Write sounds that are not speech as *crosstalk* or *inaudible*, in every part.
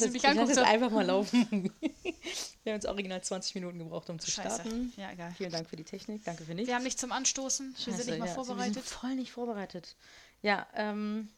sie jetzt, mich ich jetzt So, einfach mal laufen. *laughs* Wir haben jetzt original 20 Minuten gebraucht, um zu Scheiße. starten. Ja, egal. Vielen Dank für die Technik, danke für nichts. wir haben nichts zum Anstoßen. Wir sind Scheiße, nicht mal ja, Wir vorbereitet. sind voll nicht vorbereitet. Ja, ähm,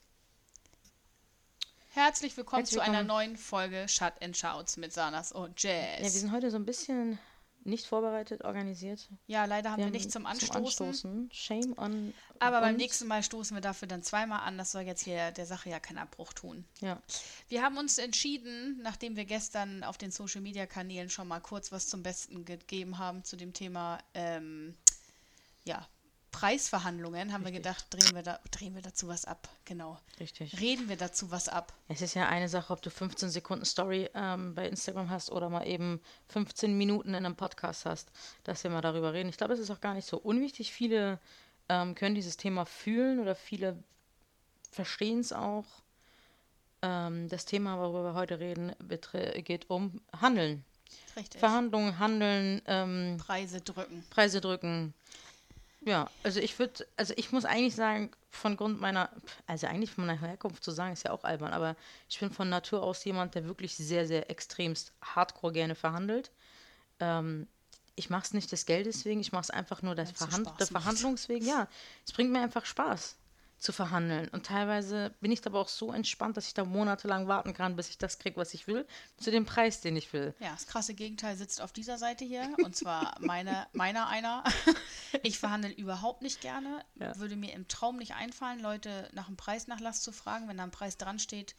Herzlich willkommen Herzlich zu einer neuen Folge Shut and Shouts mit Sanas und ja, wir Jazz. sind heute so ein bisschen nicht vorbereitet, organisiert. Ja, leider haben wir, haben nichts zum Anstoßen. Anstoßen. Shame on Aber beim uns. nächsten Mal stoßen wir dafür dann zweimal an. Das soll jetzt hier der Sache ja keinen Abbruch tun. Ja, Wir haben uns entschieden, nachdem wir gestern auf den Social Media Kanälen schon mal kurz was zum Besten gegeben haben zu dem Thema ähm, ja, Preisverhandlungen, haben wir Richtig. gedacht, drehen wir, da, drehen wir dazu was ab. Genau. richtig. Reden wir dazu was ab. Es ist ja eine Sache, ob du 15 Sekunden Story ähm, bei Instagram hast oder mal eben 15 Minuten in einem Podcast hast, dass wir mal darüber reden. Ich glaube, es ist auch gar nicht so unwichtig. Viele ähm, können dieses Thema fühlen oder viele verstehen es auch. Ähm, das Thema, worüber wir heute reden, geht um Handeln. Richtig. Verhandlungen, Handeln, ähm, Preise drücken. Preise drücken. Ja, also ich würde, also ich muss eigentlich sagen, von Grund meiner, also eigentlich von meiner Herkunft zu sagen, ist ja auch albern, aber ich bin von Natur aus jemand, der wirklich sehr, sehr extremst hardcore gerne verhandelt. Ähm, ich mache es nicht des Geldes wegen, ich mache es einfach nur des Verhand der. Verhandlungswegen. Ja, es bringt mir einfach Spaß zu verhandeln. Und teilweise bin ich aber auch so entspannt, dass ich da monatelang warten kann, bis ich das kriege, was ich will, zu dem Preis, den ich will. Ja, das krasse Gegenteil sitzt auf dieser Seite hier. Und zwar meine, *laughs* meiner einer. Ich verhandle überhaupt nicht gerne. Ja. Würde mir im Traum nicht einfallen, Leute nach dem Preisnachlass zu fragen. Wenn da ein Preis dran steht,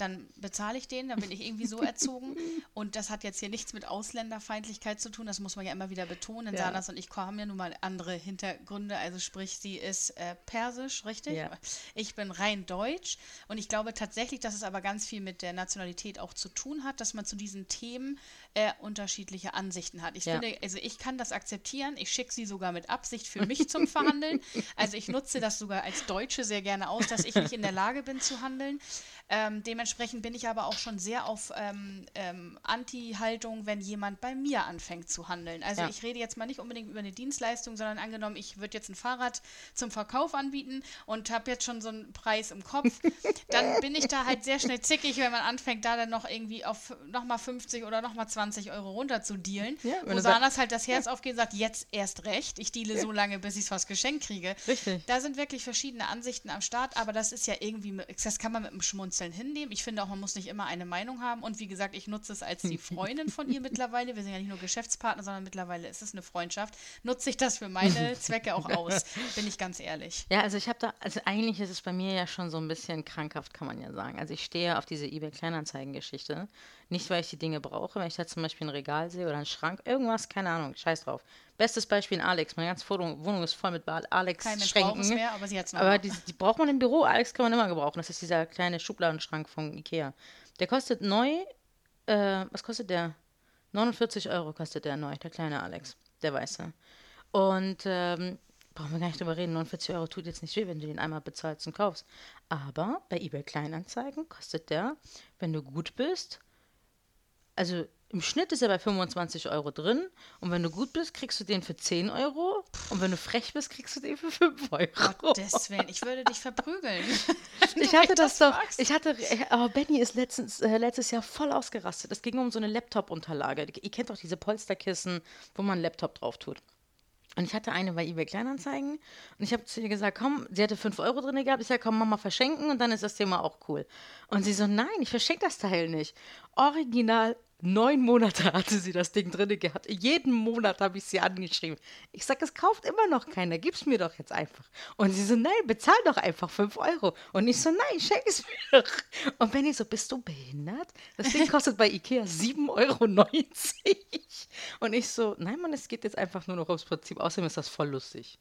dann bezahle ich den. Dann bin ich irgendwie so *laughs* erzogen. Und das hat jetzt hier nichts mit Ausländerfeindlichkeit zu tun. Das muss man ja immer wieder betonen. Ja. Sanas und ich haben ja nun mal andere Hintergründe. Also sprich, sie ist äh, persisch, richtig? Ja. Ich bin rein deutsch. Und ich glaube tatsächlich, dass es aber ganz viel mit der Nationalität auch zu tun hat, dass man zu diesen Themen äh, unterschiedliche Ansichten hat. Ich Ja. finde, also ich kann das akzeptieren. Ich schicke sie sogar mit Absicht für mich zum *laughs* Verhandeln. Also ich nutze das sogar als Deutsche sehr gerne aus, dass ich nicht in der Lage bin zu handeln. Ähm, dementsprechend bin ich aber auch schon sehr auf ähm, ähm, Anti-Haltung, wenn jemand bei mir anfängt zu handeln. Also Ja. ich rede jetzt mal nicht unbedingt über eine Dienstleistung, sondern angenommen, ich würde jetzt ein Fahrrad zum Verkauf anbieten und habe jetzt schon so einen Preis im Kopf, dann bin ich da halt sehr schnell zickig, wenn man anfängt, da dann noch irgendwie auf nochmal 50 oder nochmal 20 Euro runter zu dealen. Ja, wo Sanas halt das Herz aufgeht und sagt, jetzt erst recht, ich deale so lange, bis ich es fast geschenkt kriege. Richtig. Da sind wirklich verschiedene Ansichten am Start, aber das ist ja irgendwie, das kann man mit einem Schmunzeln hinnehmen. Ich finde auch, man muss nicht immer eine Meinung haben. Und wie gesagt, ich nutze es als die *laughs* Freundin von ihr mittlerweile. Wir sind ja nicht nur Geschäftspartner, sondern mittlerweile ist es eine Freundschaft. Nutze ich das für meine *laughs* Zwecke auch aus, bin ich ganz ehrlich. Ja, also ich habe da, also eigentlich ist es bei mir ja schon so ein bisschen krankhaft, kann man ja sagen. Also ich stehe auf diese eBay-Kleinanzeigen-Geschichte. Nicht, weil ich die Dinge brauche, wenn ich da zum Beispiel ein Regal sehe oder einen Schrank, irgendwas, keine Ahnung, scheiß drauf. Bestes Beispiel in Alex. Meine ganze Wohnung, ist voll mit Alex Kein Mensch braucht es Schränken. mehr, aber sie hat es noch. Aber die, die braucht man im Büro. Alex kann man immer gebrauchen. Das ist dieser kleine Schubladenschrank von Ikea. Der kostet neu, äh, was kostet der? 49 Euro kostet der neu, der kleine Alex, der weiße. Und ähm, brauchen wir gar nicht drüber reden. 49 Euro tut jetzt nicht weh, wenn du den einmal bezahlst und kaufst. Aber bei eBay Kleinanzeigen kostet der, wenn du gut bist, also im Schnitt ist er bei 25 Euro drin. Und wenn du gut bist, kriegst du den für 10 Euro. Und wenn du frech bist, kriegst du den für 5 Euro. Gottes Willen, ich würde dich verprügeln. *laughs* Ich hatte das doch, ich hatte, aber Benny ist letztens, äh, letztes Jahr voll ausgerastet. Es ging um so eine Laptop-Unterlage. Ihr kennt doch diese Polsterkissen, wo man einen Laptop drauf tut. Und ich hatte eine bei eBay Kleinanzeigen und ich habe zu ihr gesagt, komm, sie hatte 5 Euro drin gehabt. Ich sage, komm, Mama, verschenken und dann ist das Thema auch cool. Und sie so, nein, ich verschenke das Teil nicht. Original neun Monate hatte sie das Ding drin gehabt. Jeden Monat habe ich sie angeschrieben. Ich sage, es kauft immer noch keiner, gib's mir doch jetzt einfach. Und sie so, nein, bezahl doch einfach 5 Euro. Und ich so, nein, schenk es mir doch. Und Benny so, bist du behindert? Das Ding kostet bei Ikea 7,90 Euro. Und ich so, nein, Mann, es geht jetzt einfach nur noch ums Prinzip. Außerdem ist das voll lustig.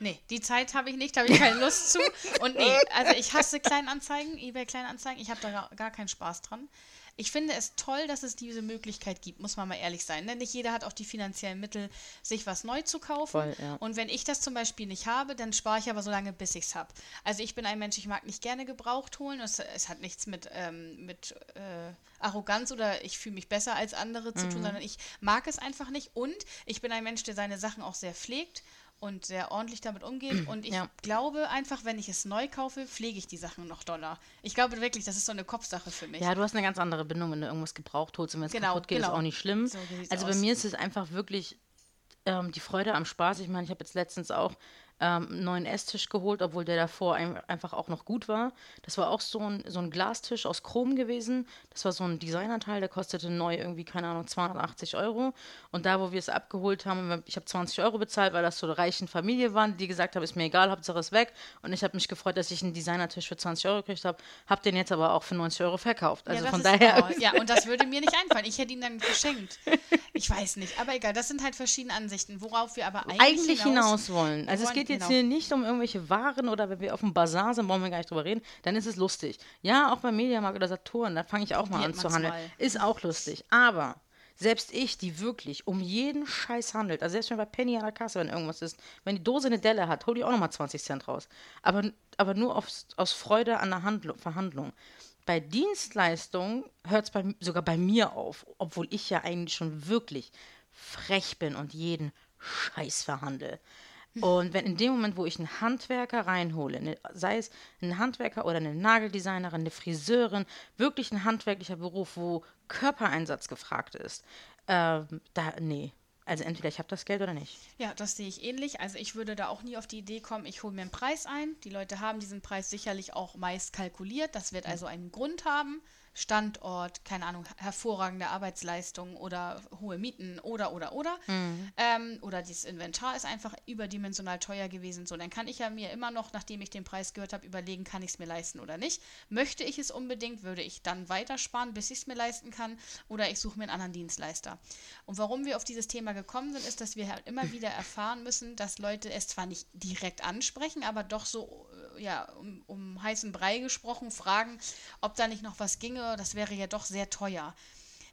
Nee, die Zeit habe ich nicht, da habe ich keine Lust zu. Und nee, also ich hasse Kleinanzeigen, eBay Kleinanzeigen. Ich habe da gar keinen Spaß dran. Ich finde es toll, dass es diese Möglichkeit gibt, muss man mal ehrlich sein. Denn nicht jeder hat auch die finanziellen Mittel, sich was neu zu kaufen. Voll, ja. Und wenn ich das zum Beispiel nicht habe, dann spare ich aber so lange, bis ich es habe. Also ich bin ein Mensch, ich mag nicht gerne gebraucht holen. Es, es hat nichts mit, ähm, mit äh, Arroganz oder ich fühle mich besser als andere zu tun, sondern ich mag es einfach nicht. Und ich bin ein Mensch, der seine Sachen auch sehr pflegt. Und sehr ordentlich damit umgeht. Und ich Ja. glaube einfach, wenn ich es neu kaufe, pflege ich die Sachen noch doller. Ich glaube wirklich, das ist so eine Kopfsache für mich. Ja, du hast eine ganz andere Bindung, wenn du irgendwas gebraucht holst und wenn es Genau, kaputt geht, ist genau. auch nicht schlimm. So also bei aus. mir ist es einfach wirklich ähm, die Freude am Spaß. Ich meine, ich habe jetzt letztens auch ähm, einen neuen Esstisch geholt, obwohl der davor ein, einfach auch noch gut war. Das war auch so ein, so ein Glastisch aus Chrom gewesen. Das war so ein Designerteil, der kostete neu irgendwie, keine Ahnung, 280 Euro. Und da, wo wir es abgeholt haben, ich habe 20 Euro bezahlt, weil das so eine reichen Familie waren, die gesagt haben, ist mir egal, Hauptsache ist weg. Und ich habe mich gefreut, dass ich einen Designertisch für 20 Euro gekriegt habe. Habe den jetzt aber auch für 90 Euro verkauft. Also ja, von daher. Oh, *laughs* ja, und das würde mir nicht einfallen. Ich hätte ihn dann geschenkt. Ich weiß nicht, aber egal, das sind halt verschiedene Ansichten, worauf wir aber eigentlich, eigentlich hinaus wollen. Also es wollen- geht jetzt genau. hier nicht um irgendwelche Waren oder wenn wir auf dem Bazar sind, wollen wir gar nicht drüber reden, dann ist es lustig. Ja, auch beim Mediamarkt oder Saturn, da fange ich auch mal an zu handeln. mal. Ist auch lustig. Aber selbst ich, die wirklich um jeden Scheiß handelt, also selbst wenn bei Penny an der Kasse, wenn irgendwas ist, wenn die Dose eine Delle hat, hol die auch nochmal 20 Cent raus. Aber, aber nur aus, aus Freude an der Handlung, Verhandlung. Bei Dienstleistungen hört es bei, sogar bei mir auf, obwohl ich ja eigentlich schon wirklich frech bin und jeden Scheiß verhandle. Und wenn in dem Moment, wo ich einen Handwerker reinhole, ne, sei es ein Handwerker oder eine Nageldesignerin, eine Friseurin, wirklich ein handwerklicher Beruf, wo Körpereinsatz gefragt ist, ähm, da, nee. Also entweder ich habe das Geld oder nicht. Ja, das sehe ich ähnlich. Also ich würde da auch nie auf die Idee kommen, ich hole mir einen Preis ein. Die Leute haben diesen Preis sicherlich auch meist kalkuliert. Das wird also einen Grund haben. Standort, keine Ahnung, hervorragende Arbeitsleistung oder hohe Mieten oder oder oder. Ähm, oder dieses Inventar ist einfach überdimensional teuer gewesen. So, dann kann ich ja mir immer noch, nachdem ich den Preis gehört habe, überlegen, kann ich es mir leisten oder nicht. Möchte ich es unbedingt, würde ich dann weitersparen, bis ich es mir leisten kann, oder ich suche mir einen anderen Dienstleister. Und warum wir auf dieses Thema gekommen sind, ist, dass wir halt immer wieder erfahren müssen, dass Leute es zwar nicht direkt ansprechen, aber doch so ja, um, um heißen Brei gesprochen, fragen, ob da nicht noch was ginge. Das wäre ja doch sehr teuer.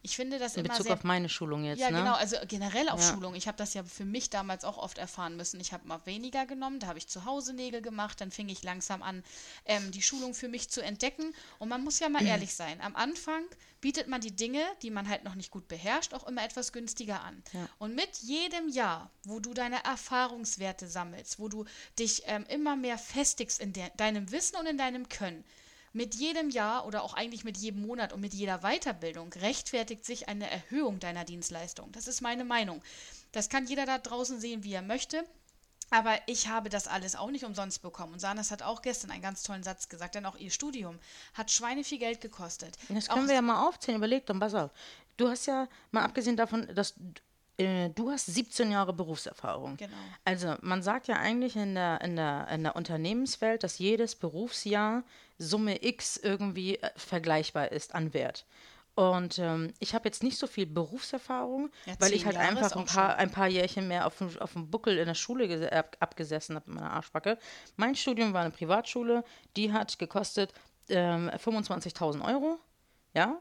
Ich finde das In immer Bezug sehr auf meine Schulung jetzt, ja, ne? genau, also generell auf Ja. Schulung. Ich habe das ja für mich damals auch oft erfahren müssen. Ich habe mal weniger genommen, da habe ich zu Hause Nägel gemacht, dann fing ich langsam an, ähm, die Schulung für mich zu entdecken. Und man muss ja mal *clears throat* ehrlich sein, am Anfang bietet man die Dinge, die man halt noch nicht gut beherrscht, auch immer etwas günstiger an. Ja. Und mit jedem Jahr, wo du deine Erfahrungswerte sammelst, wo du dich ähm, immer mehr festigst in der, deinem Wissen und in deinem Können, mit jedem Jahr oder auch eigentlich mit jedem Monat und mit jeder Weiterbildung rechtfertigt sich eine Erhöhung deiner Dienstleistung. Das ist meine Meinung. Das kann jeder da draußen sehen, wie er möchte. Aber ich habe das alles auch nicht umsonst bekommen. Und Sanas hat auch gestern einen ganz tollen Satz gesagt, denn auch ihr Studium hat Schweine viel Geld gekostet. Das auch können wir ja mal aufzählen. Überleg doch, pass auf. Du hast ja, mal abgesehen davon, dass äh, du hast 17 Jahre Berufserfahrung. Genau. Also man sagt ja eigentlich in der, in, der, in der Unternehmenswelt, dass jedes Berufsjahr Summe X irgendwie äh, vergleichbar ist an Wert. Und ähm, ich habe jetzt nicht so viel Berufserfahrung, Ja, weil ich halt Jahre einfach ein paar, ein paar Jährchen mehr auf dem, auf dem Buckel in der Schule gese- ab, abgesessen habe, in meiner Arschbacke. Mein Studium war eine Privatschule, die hat gekostet ähm, 25.000 Euro. Ja,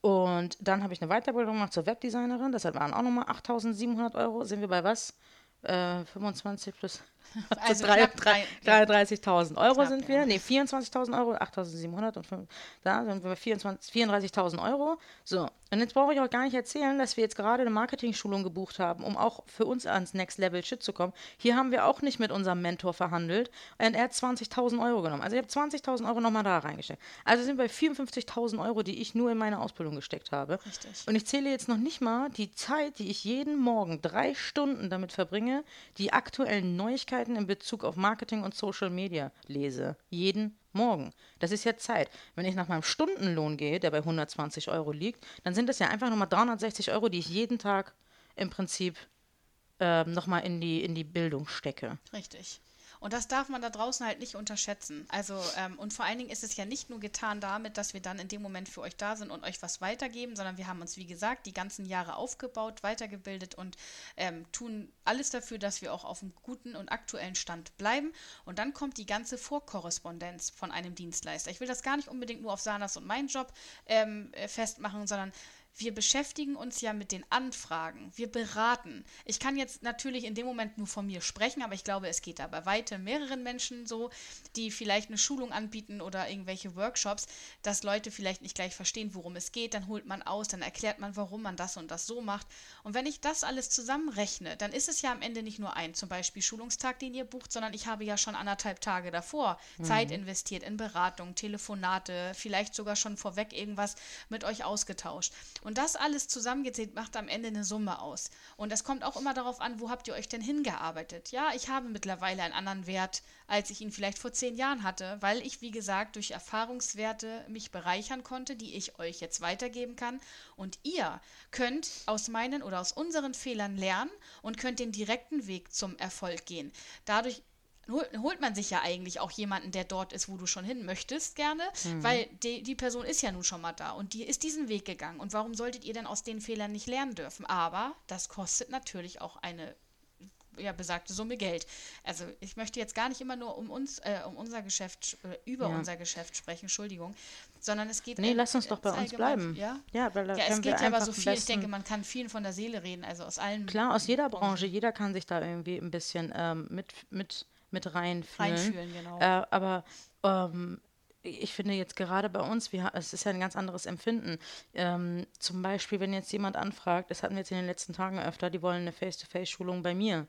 und dann habe ich eine Weiterbildung gemacht zur Webdesignerin. Das waren auch nochmal 8.700 Euro. Sind wir bei was? Äh, 25 plus *laughs* Also drei- knapp drei- drei- 33.000 Euro Knapp, sind ja. wir. Nee, 24.000 Euro, 8.700 und fünf- da sind wir bei 24 34.000 Euro. So, und jetzt brauche ich auch gar nicht erzählen, dass wir jetzt gerade eine Marketing-Schulung gebucht haben, um auch für uns ans Next Level Shit zu kommen. Hier haben wir auch nicht mit unserem Mentor verhandelt und er hat 20.000 Euro genommen. Also ich habe 20.000 Euro nochmal da reingesteckt. Also sind wir bei 54.000 Euro, die ich nur in meine Ausbildung gesteckt habe. Richtig. Und ich zähle jetzt noch nicht mal die Zeit, die ich jeden Morgen drei Stunden damit verbringe, die aktuellen Neuigkeiten in Bezug auf Marketing und Social Media lese. Jeden Morgen. Das ist ja Zeit. Wenn ich nach meinem Stundenlohn gehe, der bei 120 Euro liegt, dann sind das ja einfach nochmal 360 Euro, die ich jeden Tag im Prinzip ähm, nochmal in die, in die Bildung stecke. Richtig. Und das darf man da draußen halt nicht unterschätzen. Also, ähm, und vor allen Dingen ist es ja nicht nur getan damit, dass wir dann in dem Moment für euch da sind und euch was weitergeben, sondern wir haben uns, wie gesagt, die ganzen Jahre aufgebaut, weitergebildet und ähm, tun alles dafür, dass wir auch auf einem guten und aktuellen Stand bleiben. Und dann kommt die ganze Vorkorrespondenz von einem Dienstleister. Ich will das gar nicht unbedingt nur auf Sanas und meinen Job ähm, äh, festmachen, sondern wir beschäftigen uns ja mit den Anfragen. Wir beraten. Ich kann jetzt natürlich in dem Moment nur von mir sprechen, aber ich glaube, es geht da bei weitem mehreren Menschen so, die vielleicht eine Schulung anbieten oder irgendwelche Workshops, dass Leute vielleicht nicht gleich verstehen, worum es geht. Dann holt man aus, dann erklärt man, warum man das und das so macht. Und wenn ich das alles zusammenrechne, dann ist es ja am Ende nicht nur ein zum Beispiel Schulungstag, den ihr bucht, sondern ich habe ja schon anderthalb Tage davor mhm. Zeit investiert in Beratung, Telefonate, vielleicht sogar schon vorweg irgendwas mit euch ausgetauscht. Und das alles zusammengezählt macht am Ende eine Summe aus. Und es kommt auch immer darauf an, wo habt ihr euch denn hingearbeitet? Ja, ich habe mittlerweile einen anderen Wert, als ich ihn vielleicht vor zehn Jahren hatte, weil ich, wie gesagt, durch Erfahrungswerte mich bereichern konnte, die ich euch jetzt weitergeben kann. Und ihr könnt aus meinen oder aus unseren Fehlern lernen und könnt den direkten Weg zum Erfolg gehen. Dadurch holt man sich ja eigentlich auch jemanden, der dort ist, wo du schon hin möchtest, gerne, mhm. weil die, die Person ist ja nun schon mal da und die ist diesen Weg gegangen. Und warum solltet ihr denn aus den Fehlern nicht lernen dürfen? Aber das kostet natürlich auch eine ja, besagte Summe Geld. Also ich möchte jetzt gar nicht immer nur um uns, äh, um unser Geschäft, äh, über ja. unser Geschäft sprechen, Entschuldigung, sondern es geht. Nee, lass uns doch bei uns bleiben. Ja, ja, weil ja es geht ja aber so viel. Ich denke, man kann vielen von der Seele reden, also aus allen. Klar, aus jeder Branche. Jeder kann sich da irgendwie ein bisschen ähm, mit, mit mit reinfühlen. Reinfühlen, genau. Äh, aber ähm, ich finde jetzt gerade bei uns, wir, es ist ja ein ganz anderes Empfinden. Ähm, zum Beispiel, wenn jetzt jemand anfragt, das hatten wir jetzt in den letzten Tagen öfter, die wollen eine Face-to-Face-Schulung bei mir.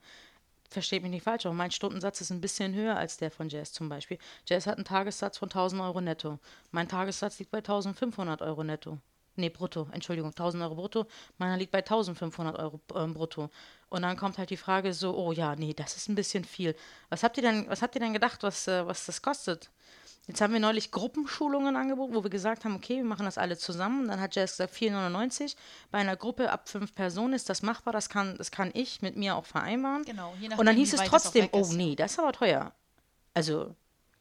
Versteht mich nicht falsch, aber mein Stundensatz ist ein bisschen höher als der von Jazz zum Beispiel. Jazz hat einen Tagessatz von 1000 Euro netto. Mein Tagessatz liegt bei 1500 Euro netto. Nee, brutto, Entschuldigung, 1000 Euro brutto. Meiner liegt bei 1500 Euro äh, brutto. Und dann kommt halt die Frage so, oh ja, nee, das ist ein bisschen viel. Was habt ihr denn, was habt ihr denn gedacht, was, äh, was das kostet? Jetzt haben wir neulich Gruppenschulungen angeboten, wo wir gesagt haben, okay, wir machen das alle zusammen. Dann hat Jess gesagt, 4,99. Bei einer Gruppe ab fünf Personen ist das machbar, das kann, das kann ich mit mir auch vereinbaren. Genau. Je nachdem, Und dann hieß es trotzdem, oh nee, das ist aber teuer. Also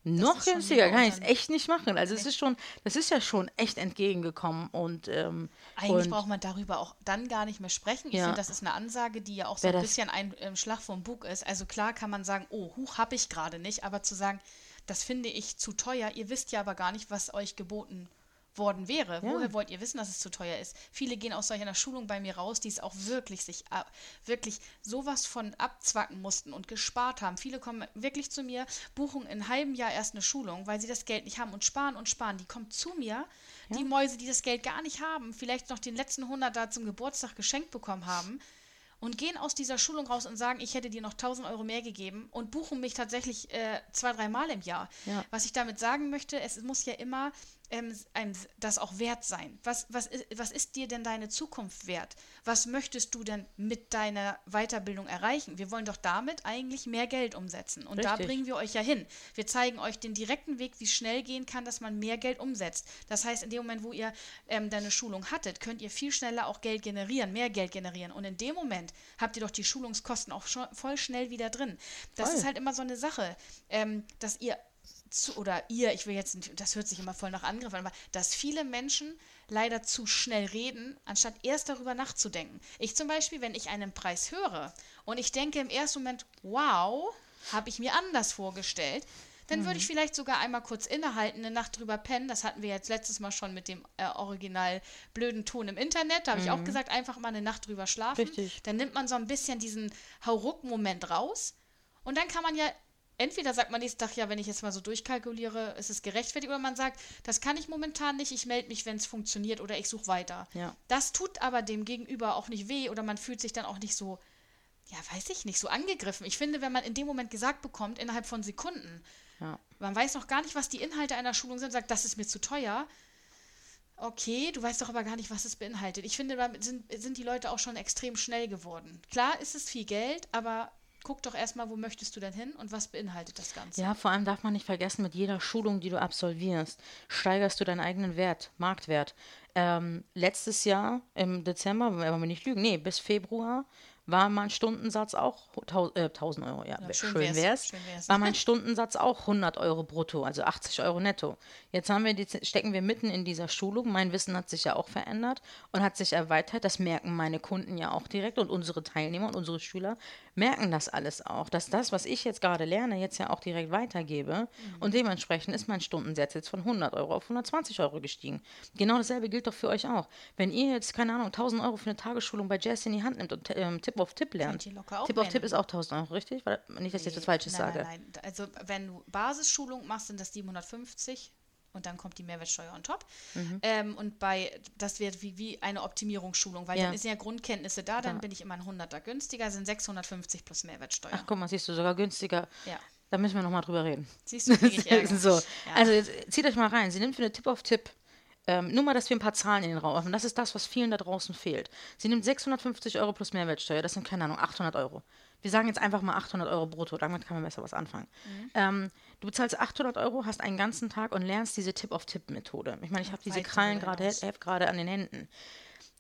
noch günstiger kann ich es echt nicht machen. Also okay. es ist schon, das ist ja schon echt entgegengekommen und ähm, eigentlich und braucht man darüber auch dann gar nicht mehr sprechen. Ich ja. finde, das ist eine Ansage, die ja auch so ein bisschen ein ähm, Schlag vom Bug ist. Also klar kann man sagen, oh, Huch habe ich gerade nicht, aber zu sagen, das finde ich zu teuer. Ihr wisst ja aber gar nicht, was euch geboten worden wäre. Ja. Woher wollt ihr wissen, dass es zu teuer ist? Viele gehen aus solcher Schulung bei mir raus, die es auch wirklich sich wirklich sowas von abzwacken mussten und gespart haben. Viele kommen wirklich zu mir, buchen in einem halben Jahr erst eine Schulung, weil sie das Geld nicht haben und sparen und sparen. Die kommen zu mir, ja. die Mäuse, die das Geld gar nicht haben, vielleicht noch den letzten 100 da zum Geburtstag geschenkt bekommen haben und gehen aus dieser Schulung raus und sagen, ich hätte dir noch 1000 Euro mehr gegeben und buchen mich tatsächlich äh, zwei, drei Mal im Jahr. Ja. Was ich damit sagen möchte, es muss ja immer ähm, das auch wert sein. Was, was, was ist dir denn deine Zukunft wert? Was möchtest du denn mit deiner Weiterbildung erreichen? Wir wollen doch damit eigentlich mehr Geld umsetzen. Und Richtig. da bringen wir euch ja hin. Wir zeigen euch den direkten Weg, wie es schnell gehen kann, dass man mehr Geld umsetzt. Das heißt, in dem Moment, wo ihr ähm, deine Schulung hattet, könnt ihr viel schneller auch Geld generieren, mehr Geld generieren. Und in dem Moment habt ihr doch die Schulungskosten auch voll schnell wieder drin. Das voll. ist halt immer so eine Sache, ähm, dass ihr zu, oder ihr, ich will jetzt, das hört sich immer voll nach Angriff an, aber dass viele Menschen leider zu schnell reden, anstatt erst darüber nachzudenken. Ich zum Beispiel, wenn ich einen Preis höre und ich denke im ersten Moment, wow, habe ich mir anders vorgestellt, dann würde ich mhm. vielleicht sogar einmal kurz innehalten, eine Nacht drüber pennen. Das hatten wir jetzt letztes Mal schon mit dem äh, original blöden Ton im Internet. Da habe mhm. ich auch mhm. gesagt, einfach mal eine Nacht drüber schlafen. Richtig. Dann nimmt man so ein bisschen diesen Hauruck-Moment raus. Und dann kann man ja entweder sagt man nächsten Tag, ja, wenn ich jetzt mal so durchkalkuliere, ist es gerechtfertigt, oder man sagt, das kann ich momentan nicht, ich melde mich, wenn es funktioniert oder ich suche weiter. Ja. Das tut aber dem Gegenüber auch nicht weh oder man fühlt sich dann auch nicht so, ja, weiß ich nicht, so angegriffen. Ich finde, wenn man in dem Moment gesagt bekommt, innerhalb von Sekunden, ja. man weiß noch gar nicht, was die Inhalte einer Schulung sind, sagt, das ist mir zu teuer. Okay, du weißt doch aber gar nicht, was es beinhaltet. Ich finde, da sind, sind die Leute auch schon extrem schnell geworden. Klar ist es viel Geld, aber guck doch erstmal, wo möchtest du denn hin und was beinhaltet das Ganze. Ja, vor allem darf man nicht vergessen, mit jeder Schulung, die du absolvierst, steigerst du deinen eigenen Wert, Marktwert. Ähm, letztes Jahr im Dezember, wenn wir nicht lügen, nee, bis Februar war mein Stundensatz auch tau- äh, 1000 Euro, ja, Ja, schön schön wär's, wär's, schön wär's. war mein *laughs* Stundensatz auch 100 Euro brutto, also 80 Euro netto. Jetzt haben wir die, stecken wir mitten in dieser Schulung. Mein Wissen hat sich ja auch verändert und hat sich erweitert. Das merken meine Kunden ja auch direkt und unsere Teilnehmer und unsere Schüler merken das alles auch, dass das, was ich jetzt gerade lerne, jetzt ja auch direkt weitergebe. Und dementsprechend ist mein Stundensatz jetzt von 100 Euro auf 120 Euro gestiegen. Genau dasselbe gilt doch für euch auch. Wenn ihr jetzt, keine Ahnung, 1000 Euro für eine Tagesschulung bei Jazz in die Hand nimmt und ähm, Tipp auf Tipp auch Tipp auf Tipp ist auch 1000 Euro, richtig? Weil, nicht, dass ich jetzt was Falsches nein, sage. Nein, nein. Also wenn du Basisschulung machst, sind das 750 und dann kommt die Mehrwertsteuer on top. Mhm. Ähm, und bei, das wird wie, wie eine Optimierungsschulung, weil Ja. dann sind ja Grundkenntnisse da, dann Ja. bin ich immer ein 100er günstiger, sind 650 plus Mehrwertsteuer. Ach, guck mal, siehst du, sogar günstiger. Ja. Da müssen wir nochmal drüber reden. Siehst du, krieg ich *laughs* Ärger. so. Ja. Also jetzt, zieht euch mal rein. Sie nimmt für eine Tipp auf Tipp. Ähm, nur mal, dass wir ein paar Zahlen in den Raum werfen. Das ist das, was vielen da draußen fehlt. Sie nimmt 650 Euro plus Mehrwertsteuer. Das sind, keine Ahnung, 800 Euro. Wir sagen jetzt einfach mal 800 Euro brutto. Damit kann man besser was anfangen. Mhm. Ähm, du bezahlst 800 Euro, hast einen ganzen Tag und lernst diese Tipp-auf-Tipp-Methode. Ich meine, ich habe diese Krallen gerade an den Händen.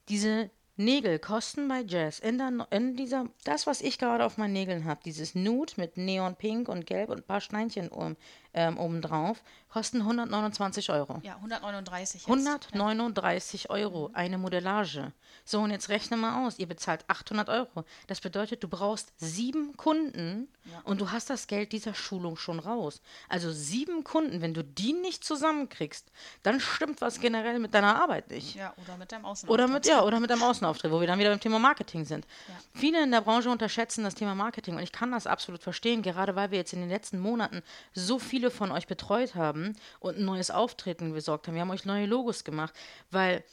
Diese Nägel kosten bei Jazz in, der, in dieser, das, was ich gerade auf meinen Nägeln habe, dieses Nude mit Neonpink und Gelb und ein paar Steinchen um, ähm, obendrauf, kosten 129 Euro. Ja, 139 jetzt. 139 Euro, eine Modellage. So, und jetzt rechne mal aus, ihr bezahlt 800 Euro. Das bedeutet, du brauchst sieben Kunden und du hast das Geld dieser Schulung schon raus. Also sieben Kunden, wenn du die nicht zusammenkriegst, dann stimmt was generell mit deiner Arbeit nicht. Ja, oder mit deinem Außen. Oder mit, ja, oder mit einem Außenauftritt, wo wir dann wieder beim Thema Marketing sind. Viele in der Branche unterschätzen das Thema Marketing und ich kann das absolut verstehen, gerade weil wir jetzt in den letzten Monaten so viele von euch betreut haben und ein neues Auftreten besorgt haben. Wir haben euch neue Logos gemacht, weil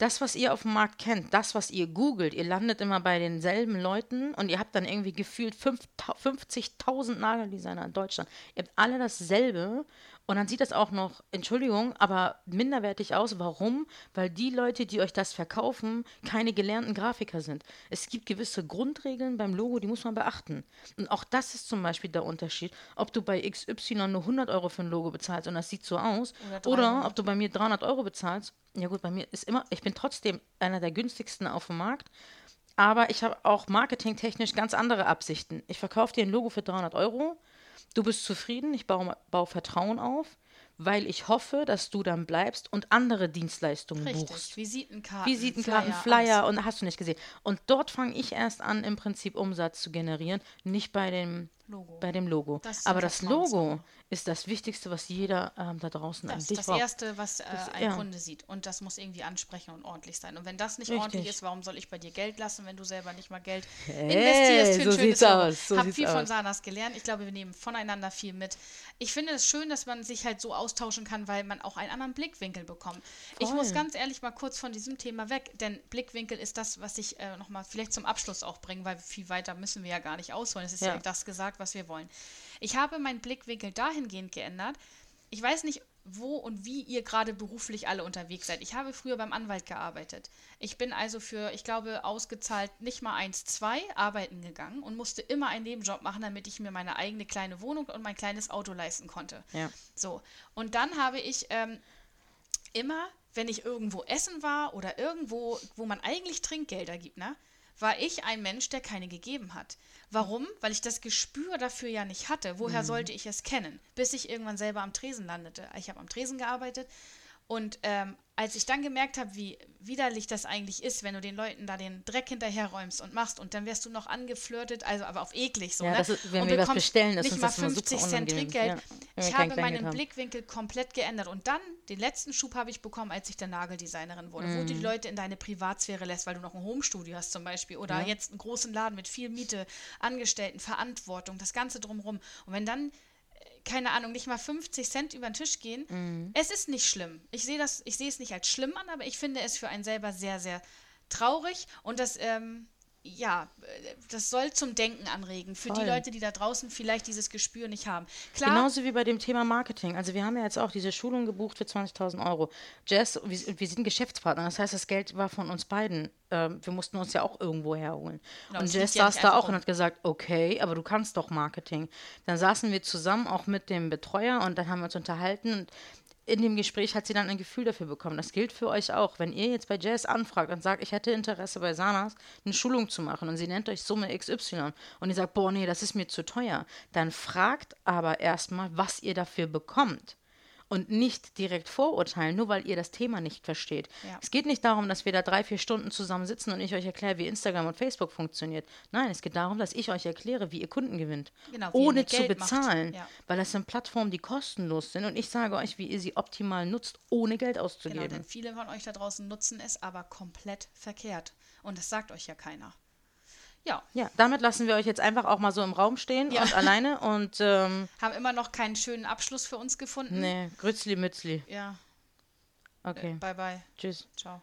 das, was ihr auf dem Markt kennt, das, was ihr googelt, ihr landet immer bei denselben Leuten und ihr habt dann irgendwie gefühlt 50.000 Nageldesigner in Deutschland. Ihr habt alle dasselbe und dann sieht das auch noch, Entschuldigung, aber minderwertig aus. Warum? Weil die Leute, die euch das verkaufen, keine gelernten Grafiker sind. Es gibt gewisse Grundregeln beim Logo, die muss man beachten. Und auch das ist zum Beispiel der Unterschied, ob du bei XY nur 100 Euro für ein Logo bezahlst und das sieht so aus, Oder oder 300. ob du bei mir 300 Euro bezahlst. Ja gut, bei mir ist immer, ich bin trotzdem einer der günstigsten auf dem Markt. Aber ich habe auch marketingtechnisch ganz andere Absichten. Ich verkaufe dir ein Logo für 300 Euro. Du bist zufrieden, ich baue, baue Vertrauen auf, weil ich hoffe, dass du dann bleibst und andere Dienstleistungen Richtig. buchst. Visitenkarten. Visitenkarten, Flyer, und hast du nicht gesehen. Und dort fange ich erst an, im Prinzip Umsatz zu generieren, nicht bei dem Logo. Bei dem Logo. Das Aber das Logo. Ist das Wichtigste, was jeder ähm, da draußen Das eigentlich ist das braucht. Erste, was äh, ein ja. Kunde sieht. Und das muss irgendwie ansprechen und ordentlich sein. Und wenn das nicht Richtig. ordentlich ist, warum soll ich bei dir Geld lassen, wenn du selber nicht mal Geld Hey, investierst für ein so schönes Logo? aus, so Hab viel von aus. Sanas gelernt. Ich glaube, wir nehmen voneinander viel mit. Ich finde es schön, dass man sich halt so austauschen kann, weil man auch einen anderen Blickwinkel bekommt. Ich Voll. muss ganz ehrlich mal kurz von diesem Thema weg, denn Blickwinkel ist das, was ich äh, nochmal vielleicht zum Abschluss auch bringe, weil viel weiter müssen wir ja gar nicht ausholen. Es ist ja. Ja. das gesagt, was wir wollen. Ich habe meinen Blickwinkel dahingehend geändert. Ich weiß nicht, wo und wie ihr gerade beruflich alle unterwegs seid. Ich habe früher beim Anwalt gearbeitet. Ich bin also für, ich glaube, ausgezahlt nicht mal eins, zwei arbeiten gegangen und musste immer einen Nebenjob machen, damit ich mir meine eigene kleine Wohnung und mein kleines Auto leisten konnte. Ja. So. Und dann habe ich ähm, immer, wenn ich irgendwo essen war oder irgendwo, wo man eigentlich Trinkgelder gibt, ne, war ich ein Mensch, der keine gegeben hat. Warum? Weil ich das Gespür dafür ja nicht hatte. Woher sollte ich es kennen? Bis ich irgendwann selber am Tresen landete. Ich habe am Tresen gearbeitet und ähm, als ich dann gemerkt habe, wie widerlich das eigentlich ist, wenn du den Leuten da den Dreck hinterherräumst und machst und dann wirst du noch angeflirtet, also aber auf eklig so, Ja, ne? ist- wenn und wir was bestellen, ist nicht mal das immer super 50 Cent. Trinkgeld. Ja, ich habe meinen haben. Blickwinkel komplett geändert und dann den letzten Schub habe ich bekommen, als ich dann Nageldesignerin wurde, wo du Mhm. die Leute in deine Privatsphäre lässt, weil du noch ein Homestudio hast zum Beispiel oder jetzt einen großen Laden mit viel Miete, Angestellten, Verantwortung, das Ganze drumherum. Und wenn dann keine Ahnung, nicht mal 50 Cent über den Tisch gehen. Mhm. Es ist nicht schlimm. Ich sehe das, ich sehe es nicht als schlimm an, aber ich finde es für einen selber sehr, sehr traurig und das, ähm, ja, das soll zum Denken anregen für die Voll. Leute, die da draußen vielleicht dieses Gespür nicht haben. Klar, Genauso wie bei dem Thema Marketing. Also wir haben ja jetzt auch diese Schulung gebucht für 20.000 Euro. Jazz, wir, wir sind Geschäftspartner. Das heißt, das Geld war von uns beiden. Ähm, wir mussten uns ja auch irgendwo herholen. Genau, und ja saß nicht da auch und rum. hat gesagt, okay, aber du kannst doch Marketing. Dann saßen wir zusammen auch mit dem Betreuer und dann haben wir uns unterhalten. Und in dem Gespräch hat sie dann ein Gefühl dafür bekommen. Das gilt für euch auch. Wenn ihr jetzt bei Jazz anfragt und sagt, ich hätte Interesse bei Sanas eine Schulung zu machen und sie nennt euch Summe XY und ihr sagt, boah, nee, das ist mir zu teuer, dann fragt aber erstmal, was ihr dafür bekommt und nicht direkt vorurteilen, nur weil ihr das Thema nicht versteht. Ja. Es geht nicht darum, dass wir da drei, vier Stunden zusammen sitzen und ich euch erkläre, wie Instagram und Facebook funktioniert. Nein, es geht darum, dass ich euch erkläre, wie ihr Kunden gewinnt. Genau, ohne zu Geld bezahlen. Ja. Weil das sind Plattformen, die kostenlos sind und ich sage euch, wie ihr sie optimal nutzt, ohne Geld Genau, auszugeben. denn viele von euch da draußen nutzen es aber komplett verkehrt. Und das sagt euch ja keiner. Ja, ja, damit lassen wir euch jetzt einfach auch mal so im Raum stehen Ja. und alleine und ähm, *laughs* haben immer noch keinen schönen Abschluss für uns gefunden. nee, Grützli Mützli. Ja, Okay, bye bye. tschüss. Ciao.